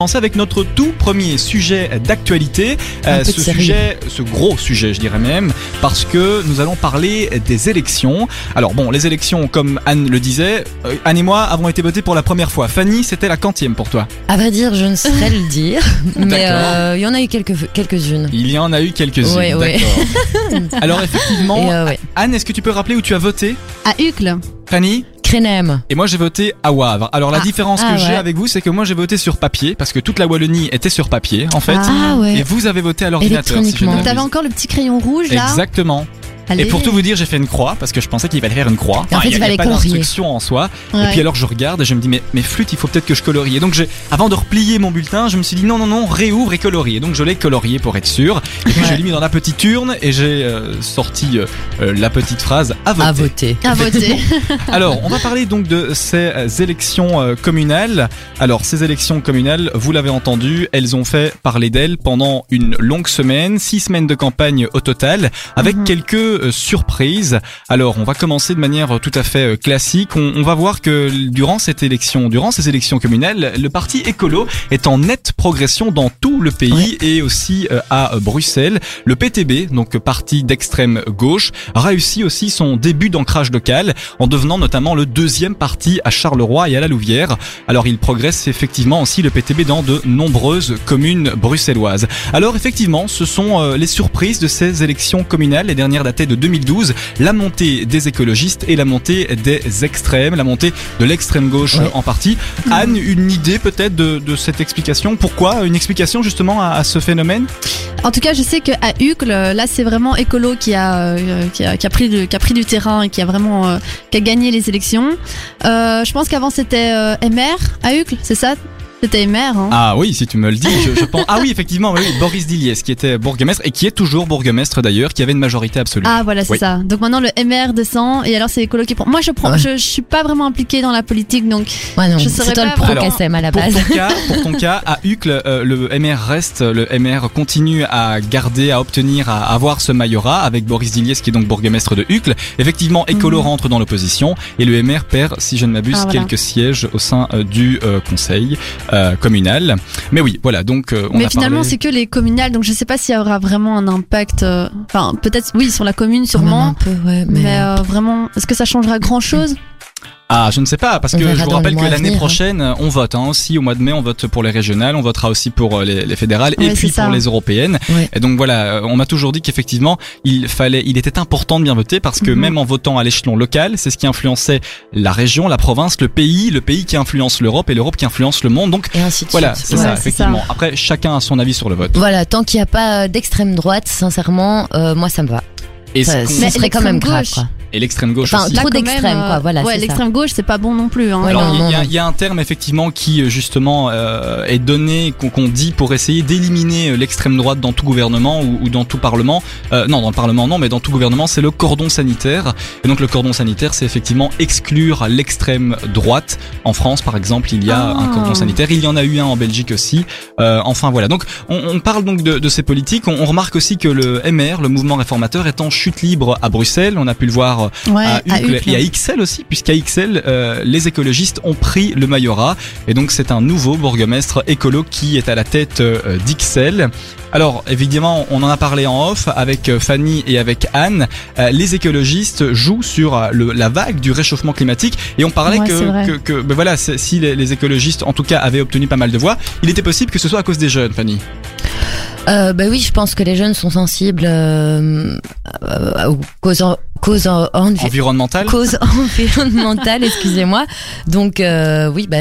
commencer avec notre tout premier sujet d'actualité. De ce sujet, ce gros sujet, je dirais même, parce que nous allons parler des élections. Alors bon, les élections, comme Anne le disait, euh, Anne et moi avons été votés pour la première fois. Fanny, c'était la quantième pour toi. À vrai dire, je ne saurais le dire, mais euh, il y en a eu quelques quelques-unes. Il y en a eu quelques-unes. Ouais, ouais. Alors effectivement, euh, ouais. Anne, est-ce que tu peux rappeler où tu as voté? À Uccle. Fanny? Et moi j'ai voté à Wavre. Alors la Ah, différence ah que j'ai avec vous, c'est que moi j'ai voté sur papier, parce que toute la Wallonie était sur papier, en fait. Ah Et ouais. vous avez voté à l'ordinateur, si. T'avais encore le petit crayon rouge là? Exactement. Allez. Et pour tout vous dire, j'ai fait une croix parce que je pensais qu'il fallait faire une croix. En fait, il y a- il fallait y a pas d'instruction en soi. Ouais. Et puis alors je regarde et je me dis mais mais flûte, il faut peut-être que je colorie. Et donc j'ai avant de replier mon bulletin, je me suis dit non non non, réouvre et colorie. Et donc je l'ai colorié pour être sûr. Et puis je l'ai mis dans la petite urne et j'ai euh, sorti euh, euh, la petite phrase à voter. À voter. À voter. Alors, on va parler donc de ces élections euh, communales. Alors, ces élections communales, vous l'avez entendu, elles ont fait parler d'elles pendant une longue semaine, six semaines de campagne au total, avec Mhm. quelques euh, surprises. Alors, on va commencer de manière tout à fait euh, classique. On, on va voir que durant cette élection, durant ces élections communales, le parti écolo est en nette progression dans tout le pays et aussi euh, à Bruxelles. Le PTB, donc parti d'extrême gauche, a réussi aussi son début d'ancrage local en devenant notamment le deuxième parti à Charleroi et à la Louvière. Alors il progresse effectivement aussi le PTB dans de nombreuses communes bruxelloises. Alors effectivement, ce sont les surprises de ces élections communales, les dernières datées de 2012, la montée des écologistes et la montée des extrêmes, la montée de l'extrême gauche Ouais. en partie. Anne, une idée peut-être de, de cette explication? Pourquoi? Une explication justement à, à ce phénomène? En tout cas, je sais qu'à Uccle, là, c'est vraiment écolo qui a, euh, qui a, qui a pris du, qui a pris du terrain et qui a vraiment euh, qui a gagné les élections. Euh, je pense qu'avant c'était MR à Uccle, c'est ça? C'était MR. Hein. Ah oui, si tu me le dis, je, je pense. Ah oui, effectivement, oui, Boris Diliès, qui était bourgmestre et qui est toujours bourgmestre d'ailleurs, qui avait une majorité absolue. Ah voilà c'est Oui. ça. Donc maintenant le MR descend et alors c'est écolo qui prend. Moi je prends, Ouais. je, je suis pas vraiment impliquée dans la politique donc Ouais, non, Je le pas pro vraiment. KSM à la Pour base. ton, cas, pour ton cas, à Uccle, euh, le MR reste, le MR continue à garder, à obtenir, à avoir ce majorat avec Boris Diliès qui est donc bourgmestre de Uccle. Effectivement, Écolo Mhm. rentre dans l'opposition et le MR perd, si je ne m'abuse, Ah, voilà. quelques sièges au sein euh, du euh, conseil euh, communal. Mais oui, voilà, donc euh, on mais a finalement parlé- c'est que les communales donc je sais pas s'il y aura vraiment un impact. euh, Enfin peut-être oui sur la commune sûrement. un peu, ouais, Mais, mais, euh, vraiment, est-ce que ça changera grand chose Ah, je ne sais pas, parce que je vous rappelle le que l'année hein. prochaine, euh, on vote hein, aussi au mois de mai, on vote pour les régionales, on votera aussi pour euh, les, les fédérales et puis ça. pour les européennes. Ouais. Et donc voilà, euh, on m'a toujours dit qu'effectivement, il fallait, il était important de bien voter parce que Mhm. même en votant à l'échelon local, c'est ce qui influençait la région, la province, le pays, le pays qui influence l'Europe et l'Europe qui influence le monde. Donc et ainsi de voilà, c'est Ouais, ça, effectivement. Après, chacun a son avis sur le vote. Voilà, tant qu'il n'y a pas d'extrême droite, sincèrement, euh, moi ça me va. Et, Ça, ce serait quand même grave, quoi. Et l'extrême gauche Enfin, aussi. Trop d'extrême, même, quoi, voilà, Ouais, c'est ça. l'extrême gauche, c'est pas bon non plus. Hein. Ouais, Alors, il y, il y a un terme effectivement qui euh, justement euh, est donné, qu'on qu'on dit pour essayer d'éliminer euh, l'extrême droite dans tout gouvernement ou, ou dans tout parlement. Euh, non, dans le parlement non, mais dans tout gouvernement, c'est le cordon sanitaire. Et donc le cordon sanitaire, c'est effectivement exclure l'extrême droite. En France, par exemple, il y a Ah. un cordon sanitaire. Il y en a eu un en Belgique aussi. Euh, enfin voilà. Donc on, on parle donc de, de ces politiques. On, on remarque aussi que le MR, le mouvement réformateur, est en chute libre à Bruxelles. On a pu le voir Ouais, à à Uccle et à XL aussi, puisqu'à XL, euh, les écologistes ont pris le majorat. Et donc c'est un nouveau bourgmestre écolo qui est à la tête euh, d'XL. Alors évidemment, on en a parlé en off avec euh, Fanny et avec Anne. Euh, les écologistes jouent sur le- la vague du réchauffement climatique et on parlait Ouais, que, que, que ben voilà, si les, les écologistes en tout cas avaient obtenu pas mal de voix, il était possible que ce soit à cause des jeunes, Fanny. Euh, bah oui, je pense que les jeunes sont sensibles euh, aux causes, en- causes en- envi- Environnemental. causes environnementales, excusez-moi. Donc euh, oui, bah,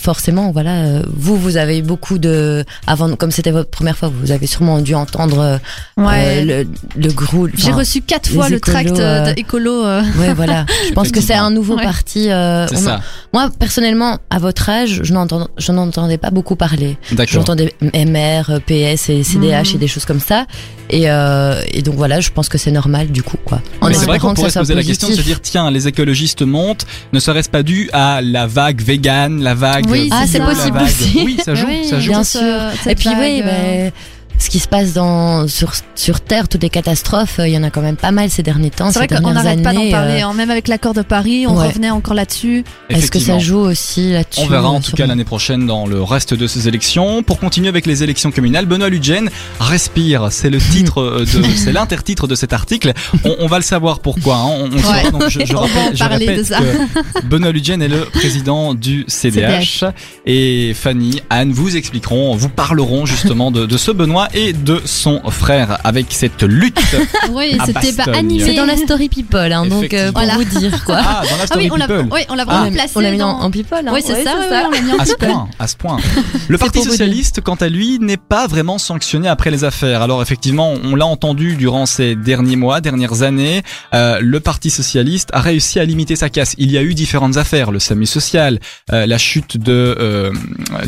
forcément, voilà. euh, Vous, vous avez beaucoup de, avant, comme c'était votre première fois, vous avez sûrement dû entendre euh, Ouais. euh, le, le gros. J'ai reçu quatre fois le écolos, tract euh, euh, écolo. euh. Ouais, voilà. Je pense que c'est un nouveau Ouais. parti. euh, on ça. Moi, personnellement, à votre âge, je n'entends- je n'entendais pas beaucoup parler. D'accord. J'entendais MR, PS et CDH et des choses comme ça. Et, euh, et donc voilà, je pense que c'est normal du coup, quoi. En Mais c'est vrai qu'on pourrait se poser la question de se dire tiens les écologistes montent ne serait-ce pas dû à la vague vegan la vague Oui, Ah, c'est possible vague- aussi. oui ça joue Oui, ça joue Bien sûr. Et puis oui, vague, euh, mais ce qui se passe dans sur sur Terre, toutes les catastrophes, euh, il y en a quand même pas mal ces derniers temps. C'est vrai ces qu'on dernières n'arrête pas d'en années, parler. euh, hein. Même avec l'accord de Paris, on Ouais. revenait encore là-dessus. Est-ce que ça joue aussi là-dessus On verra en euh, tout cas l'année prochaine dans le reste de ces élections. Pour continuer avec les élections communales, Benoît Ludgen respire. C'est le titre euh, de, c'est l'intertitre de cet article. On, on va le savoir pourquoi. hein. On, on saura. Ouais. Donc je, je On va en rappelle, je parler de ça. que Benoît Ludgen est le président du CDH, et Fanny, Anne vous expliqueront, vous parleront justement de, de ce Benoît et de son frère avec cette lutte. Oui, c'était Bastogne. animé. C'est dans la story people, hein, donc euh, pour Effectivement. vous dire quoi. Ah, dans la Ah story oui, on l'a people. oui, on l'a vraiment l'a- placé. on l'a mis dans- en, people. Hein. Oui, c'est Ouais, ça, ouais, ouais, on l'a mis en À ce people. point, à ce point. Le Parti socialiste, quant à lui, n'est pas vraiment sanctionné après les affaires. Alors effectivement, on l'a entendu durant ces derniers mois, dernières années, euh, le Parti socialiste a réussi à limiter sa casse. Il y a eu différentes affaires, le SAMU social, euh, la chute de euh,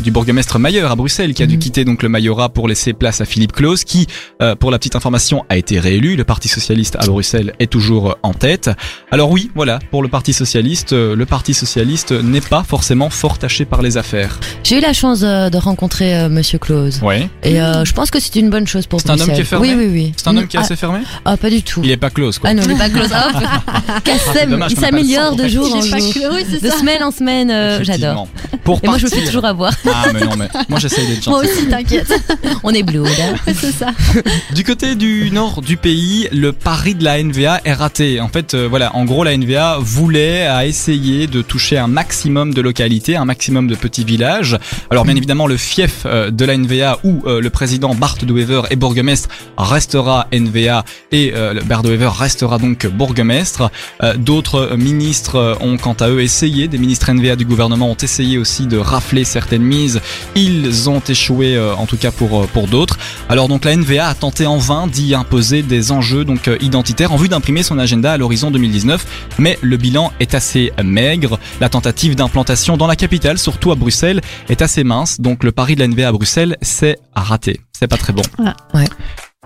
du bourgmestre Mayer à Bruxelles, qui a dû Mhm. quitter donc le Mayorat pour laisser place à Philippe Claus, qui, euh, pour la petite information, a été réélu. Le Parti socialiste à Bruxelles est toujours en tête. Alors oui, voilà, pour le Parti socialiste, euh, le Parti socialiste n'est pas forcément fort taché par les affaires. J'ai eu la chance euh, de rencontrer euh, Monsieur Claus. Ouais. Et euh, je pense que c'est une bonne chose pour C'est un homme Bruxelles. qui est fermé Oui, oui, oui. C'est un homme qui est Ah, assez fermé Ah, pas du tout. Il est pas close, quoi. Ah non, il est pas close. Ah, Kassem, dommage il s'améliore de jour en jour. Oui, De semaine en semaine, euh, j'adore. Pour Et moi, je me fais toujours avoir. Ah, mais non, mais moi, j'essaye d'être Moi gentil. aussi, t'inquiète. On est bleu, là. c'est ça. Du côté du nord du pays, le pari de la NVA est raté. En fait, euh, voilà, en gros, la NVA voulait, a essayé de toucher un maximum de localités, un maximum de petits villages. Alors, bien évidemment, le fief euh, de la NVA où euh, le président Bart de Wever est bourgmestre restera NVA et euh, Bart de Wever restera donc bourgmestre. D'autres ministres ont quant à eux essayé, des ministres NVA du gouvernement ont essayé aussi de rafler certaines mises. Ils ont échoué, euh, en tout cas pour, pour d'autres. Alors donc la NVA a tenté en vain d'y imposer des enjeux donc euh, identitaires en vue d'imprimer son agenda à l'horizon 2019, mais le bilan est assez maigre. La tentative d'implantation dans la capitale, surtout à Bruxelles, est assez mince. Donc le pari de la NVA à Bruxelles, c'est à rater. C'est pas très bon.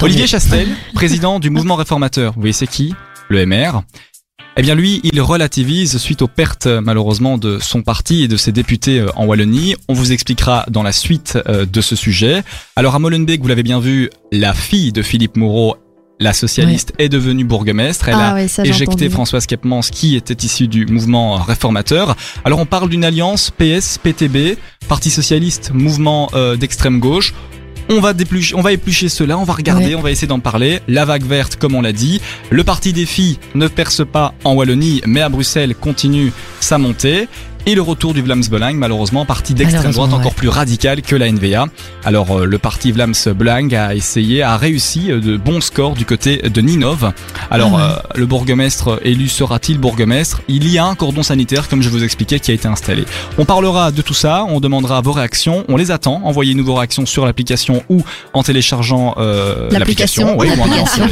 Olivier Chastel, président du mouvement réformateur. Vous voyez c'est qui? Le MR. Eh bien lui, il relativise suite aux pertes malheureusement de son parti et de ses députés euh, en Wallonie. On vous expliquera dans la suite euh, de ce sujet. Alors à Molenbeek, vous l'avez bien vu, la fille de Philippe Moreau, la socialiste, est devenue bourgmestre. Elle a Ah oui, ça j'ai éjecté. Françoise Kepmans qui était issue du mouvement réformateur. Alors on parle d'une alliance PS-PTB, Parti Socialiste, mouvement euh, d'extrême gauche. On va déplucher, on va éplucher cela, on va regarder, Ouais. on va essayer d'en parler. La vague verte, comme on l'a dit. Le parti des filles ne perce pas en Wallonie, mais à Bruxelles continue sa montée. Et le retour du Vlaams Belang, malheureusement, parti d'extrême droite ouais. encore plus radical que la NVA. Alors euh, le parti Vlaams Belang a essayé, a réussi euh, de bons scores du côté de Ninov. Alors Ah ouais. euh, le bourgmestre élu sera-t-il bourgmestre? Il y a un cordon sanitaire, comme je vous expliquais, qui a été installé. On parlera de tout ça, on demandera vos réactions, on les attend. Envoyez-nous vos réactions sur l'application ou en téléchargeant euh, L'application, oui, ou l'application.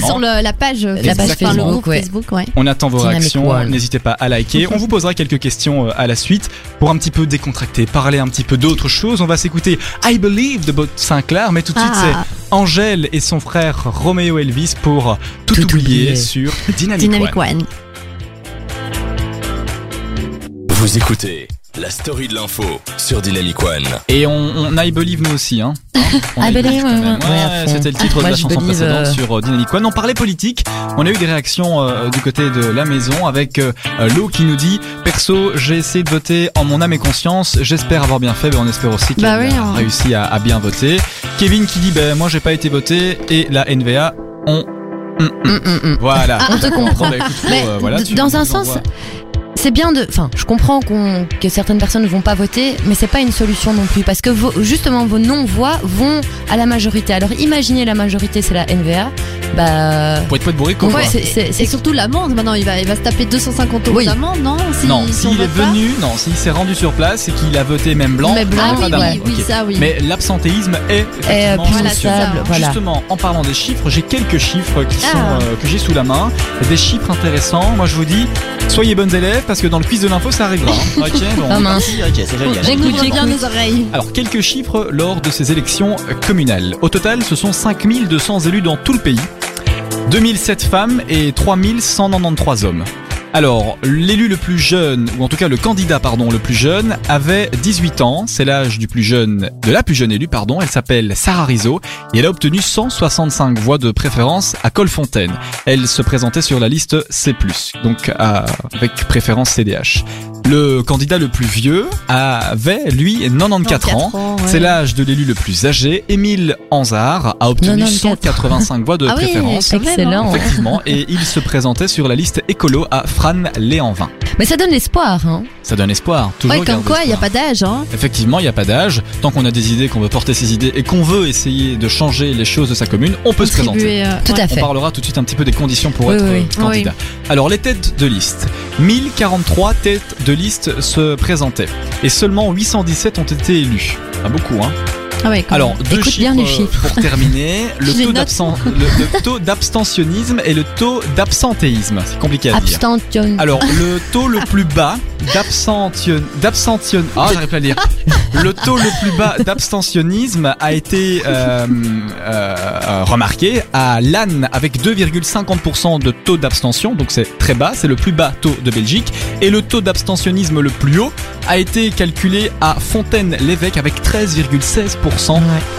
sur le la page, La Facebook, page Facebook, ouais. Ouais. On attend vos réactions, n'hésitez pas à liker. On vous posera quelques questions euh, à la suite pour un petit peu décontracter, parler un petit peu d'autres choses. On va s'écouter I Believe de Bob Sinclair, mais tout de suite Ah. c'est Angèle et son frère Romeo Elvis pour Tout, Tout oublier, oublier. sur Dynamic, Dynamic One. One. Vous écoutez la story de l'info sur Dynamic One. Et on, on I Believe nous aussi, hein. Hein I Believe, ouais, ouais. C'était le titre de la chanson believe, précédente euh, sur euh, Dynamic One. On parlait politique. On a eu des réactions euh, du côté de la maison avec euh, euh, Lo qui nous dit Perso, j'ai essayé de voter en mon âme et conscience. J'espère avoir bien fait, mais on espère aussi qu'il Bah a oui, hein. réussi à, à bien voter. Kevin qui dit Ben moi j'ai pas été voté et la NVA on. Hum, hum. Hum, hum, hum. Voilà. On te comprend. Bah, écoute, Mais euh, voilà, dans un sens. C'est bien de. Enfin, je comprends qu'on que certaines personnes ne vont pas voter, mais c'est pas une solution non plus parce que vos, justement vos non-voix vont à la majorité. Alors imaginez la majorité, c'est la NVA. Bah. Pour être pas de bourré, quoi. C'est- surtout l'amende, maintenant, il va, il va se taper 250 euros Oui. d'amende, non Si- Non, si on s'il est venu, non, s'il s'est rendu sur place et qu'il a voté même blanc, Mais blanc, Ah oui, oui, ça, oui. Mais l'absentéisme est effectivement plus Voilà, ça. Justement, en parlant des chiffres, j'ai quelques chiffres qui sont Ah. euh, que j'ai sous la main, des chiffres intéressants. Moi, je vous dis, soyez bonnes élèves parce que dans le quiz de l'info, ça arrivera. hein. Ok, bon, Ah on est mince. parti. Ok, c'est génial. J'écoute, bien j'écoute. nos oreilles. Alors, quelques chiffres lors de ces élections communales. Au total, ce sont 5200 élus dans tout le pays, 2007 femmes et 3193 hommes. Alors, l'élu le plus jeune, ou en tout cas le candidat, pardon, le plus jeune, avait 18 ans. C'est l'âge du plus jeune, de la plus jeune élue, pardon. Elle s'appelle Sarah Rizzo et elle a obtenu 165 voix de préférence à Colfontaine. Elle se présentait sur la liste C+, donc avec préférence CDH. Le candidat le plus vieux avait, lui, 94 ans. C'est l'âge de l'élu le plus âgé. Émile Anzard a obtenu 94. 185 voix de Ah oui, préférence. même, hein. Excellent. Effectivement, et il se présentait sur la liste écolo à Fran Léanvin. Mais ça donne l'espoir. Hein. Ça donne espoir, toujours Ouais, comme quoi, il n'y a pas d'âge, hein. Effectivement, il n'y a pas d'âge. Tant qu'on a des idées, qu'on veut porter ses idées et qu'on veut essayer de changer les choses de sa commune, on peut se présenter. Euh, Tout ouais. à On fait. parlera tout de suite un petit peu des conditions pour Oui, être oui, candidat. Alors les têtes de liste. 1043 têtes de liste se présentaient et seulement 817 ont été élus. Pas beaucoup, hein. Ah ouais, Alors deux Écoute chiffres, bien les euh, chiffres. pour terminer. Le taux, d'abstentionnisme et le taux d'absentéisme. C'est compliqué à dire. Abstention. Alors, le taux le plus bas d'abstention, d'abstention, ah, j'arrive pas à le taux le plus bas d'abstentionnisme a été euh, euh, remarqué à Lannes avec 2,50% de taux d'abstention, donc c'est très bas, c'est le plus bas taux de Belgique. Et le taux d'abstentionnisme le plus haut a été calculé à Fontaine-l'Évêque avec 13,16%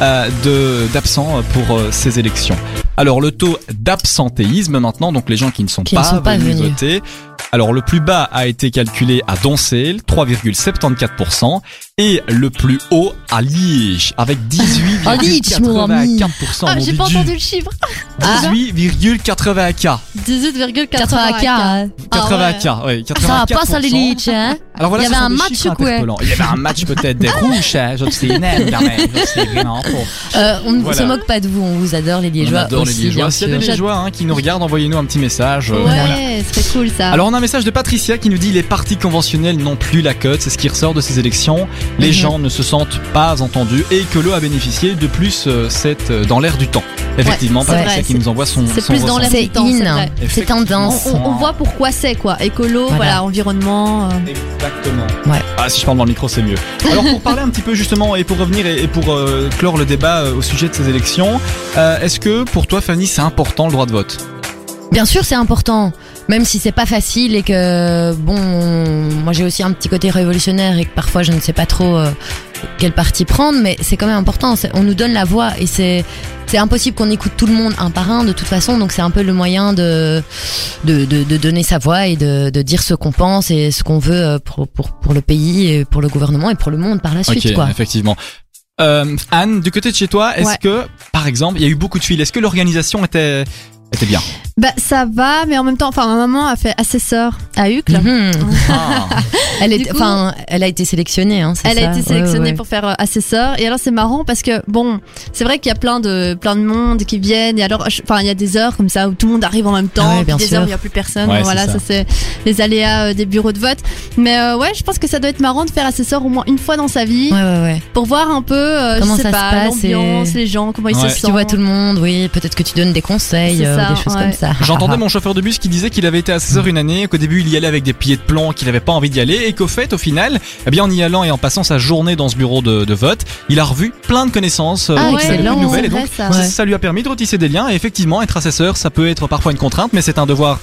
Euh, de d'absents pour euh, ces élections. Alors le taux d'absentéisme maintenant, donc les gens qui ne sont Qui ne pas, sont pas venus, venus. voter. Alors le plus bas a été calculé à Doncel, 3,74%, et le plus haut à Liège, avec À Liège, mon ami. 18,84%. Ah, mon j'ai pas entendu le chiffre. 18,84. 18,84. 84. 84, oui, 84%. Ça va pas ça les leads, hein Alors voilà, Il y avait un match quoi. Il y avait un match peut-être des rouges, hein, je sais. Euh, on ne se moque pas de vous, on vous adore les On Liégeois adore les Liégeois. S'il y a des. Liégeois hein, qui nous regardent, envoyez-nous un petit message. euh. Ouais, c'est cool ça. Alors on a un message de Patricia qui nous dit les partis conventionnels n'ont plus la cote, c'est ce qui ressort de ces élections. Les Mhm. gens ne se sentent pas entendus et que l'eau a bénéficié de plus euh, c'est euh, dans l'air du temps. Effectivement, c'est Patricia vrai, qui c'est- nous envoie son c'est son plus dans l'air. C'est du temps, c'est c'est tendance. on, on voit pourquoi c'est quoi. Écolo, Voilà. voilà, environnement. euh. Exactement. Ouais. Ah, si je parle dans le micro, c'est mieux. Alors, pour parler un petit peu justement et pour revenir et, et pour euh, clore le débat euh, au sujet de ces élections, euh, est-ce que pour toi, Fanny, c'est important le droit de vote? Bien sûr, c'est important. Même si c'est pas facile et que bon, moi j'ai aussi un petit côté révolutionnaire et que parfois je ne sais pas trop euh, quel parti prendre, mais c'est quand même important. On nous donne la voix et c'est c'est impossible qu'on écoute tout le monde un par un de toute façon. Donc c'est un peu le moyen de de, de, de donner sa voix et de, de dire ce qu'on pense et ce qu'on veut euh, pour, pour pour le pays et pour le gouvernement et pour le monde par la suite Ok, quoi. effectivement. Euh, Anne, du côté de chez toi, est-ce Ouais. que, par exemple, il y a eu beaucoup de fils Est-ce que l'organisation était était bien? Bah ça va, mais en même temps, enfin ma maman a fait assesseur à Uccle. Mhm. Ah, Elle est, enfin, elle a été sélectionnée. Hein, c'est Elle ça a été sélectionnée ouais, ouais. pour faire euh, assesseur. Et alors c'est marrant parce que bon, c'est vrai qu'il y a plein de plein de monde qui viennent. Et alors, enfin il y a des heures comme ça où tout le monde arrive en même temps. Ah ouais, bien des sûr. heures où il y a plus personne. Ouais, voilà, ça, ça. c'est les aléas euh, des bureaux de vote. Mais euh, ouais, je pense que ça doit être marrant de faire assesseur au moins une fois dans sa vie Ouais, ouais, ouais. pour voir un peu, euh, Comment je sais ça se pas, et- l'ambiance, les gens, comment ils Ouais. se Tu sentent. vois tout le monde, oui. Peut-être que tu donnes des conseils, euh, ça, des choses ouais. comme ça. J'entendais mon chauffeur de bus qui disait qu'il avait été assesseur une année, qu'au début il y allait avec des pieds de plomb, qu'il avait pas envie d'y aller, et qu'au fait, au final, eh bien en y allant et en passant sa journée dans ce bureau de, de vote, il a revu plein de connaissances, euh, Ah, avait de nouvelles, et donc ça. ça, Ouais. ça lui a permis de retisser des liens. Et effectivement, être assesseur, ça peut être parfois une contrainte, mais c'est un devoir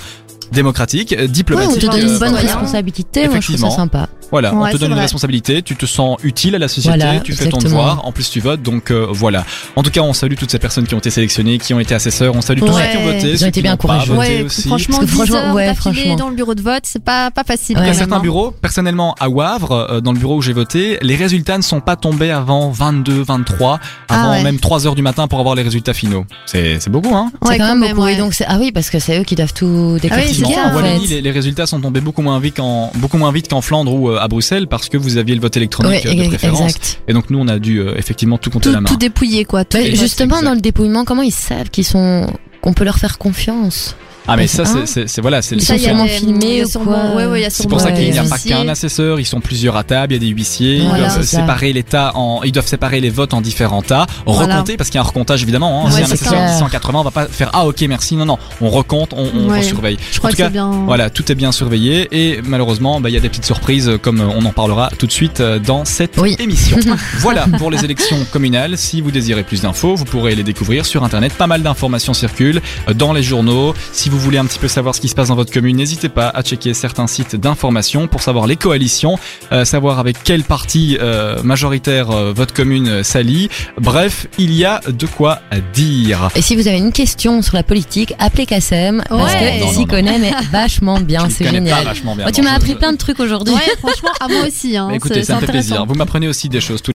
démocratique, euh, Ouais, on diplomatique. te donne euh, une bonne citoyen. responsabilité. Moi, je trouve ça sympa. Voilà, on te donne une responsabilité, tu te sens utile à la société, Voilà, tu fais ton devoir, en plus tu votes, donc euh, voilà. En tout cas, on salue toutes ces personnes qui ont été sélectionnées, qui ont été assesseurs, on salue tous ceux qui ont voté, Ils ont ceux été qui bien courageux. Ouais, aussi. franchement, Parce que 10 franchement, heures ouais, d'affilée franchement. dans le bureau de vote, c'est pas pas facile. Ouais. Il y a certains hein. bureaux, personnellement à Wavre, euh, dans le bureau où j'ai voté, les résultats ne sont pas tombés avant 22, 23, Ah avant ouais. même 3 heures du matin pour avoir les résultats finaux. C'est c'est beaucoup, hein C'est Ouais, quand même beaucoup. ouais. Et donc, ah oui, parce que c'est eux qui doivent tout décortiquer. en Wallonie, fait. les, résultats sont tombés beaucoup moins vite qu'en beaucoup moins vite qu'en Flandre ou à Bruxelles parce que vous aviez le vote électronique Ouais, euh, de préférence. exact. Et donc nous, on a dû euh, effectivement tout compter tout, la main. tout dépouillé quoi. Tout justement, exact. dans le dépouillement, comment ils savent qu'ils sont, qu'on peut leur faire confiance Ah mais Hein ça, c'est- c'est voilà, c'est le Ils Ça, y a a ou quoi ouais, ouais, il y a C'est pour ça qu'il n'y a pas qu'un assesseur, ils sont plusieurs à table, il y a des huissiers, ils doivent séparer les tas en, ils doivent séparer les votes en différents tas, Voilà. recompter parce qu'il y a un recomptage évidemment. Hein. Ouais, si un assesseur clair. dit 180, on va pas faire ah ok merci, non non, on recompte, on, on Ouais. surveille. Je crois en que tout cas, c'est bien. Voilà, tout est bien surveillé et malheureusement, bah, il y a des petites surprises comme on en parlera tout de suite euh, dans cette Oui. émission. voilà pour les élections communales. Si vous désirez plus d'infos, vous pourrez les découvrir sur internet. Pas mal d'informations circulent. Dans les journaux. Si vous voulez un petit peu savoir ce qui se passe dans votre commune, n'hésitez pas à checker certains sites d'information pour savoir les coalitions, euh, savoir avec quel parti euh, majoritaire euh, votre commune s'allie. Bref, il y a de quoi dire. Et si vous avez une question sur la politique, appelez Kassem parce Ouais. qu'il Non, s'y connaît mais vachement bien, c'est génial. vachement bien, Moi, tu m'as je- appris plein de trucs aujourd'hui. Ouais, franchement, à moi aussi. Hein, écoutez, ça me fait plaisir. Vous m'apprenez aussi des choses.